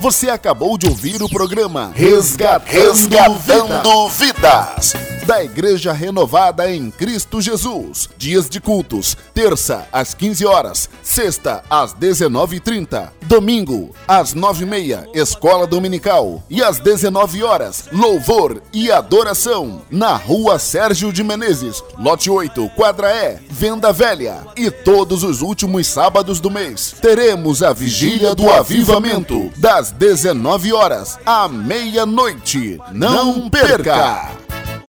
Você acabou de ouvir o programa Resgatando, Resgatando Vidas. Da Igreja Renovada em Cristo Jesus. Dias de cultos: terça às 15 horas, sexta às 19h30, domingo às 9h30, Escola Dominical e às 19 horas, Louvor e Adoração. Na Rua Sérgio de Menezes, Lote 8, Quadra E, Venda Velha. E todos os últimos sábados do mês teremos a Vigília do Avivamento, das 19 horas à meia-noite. Não perca!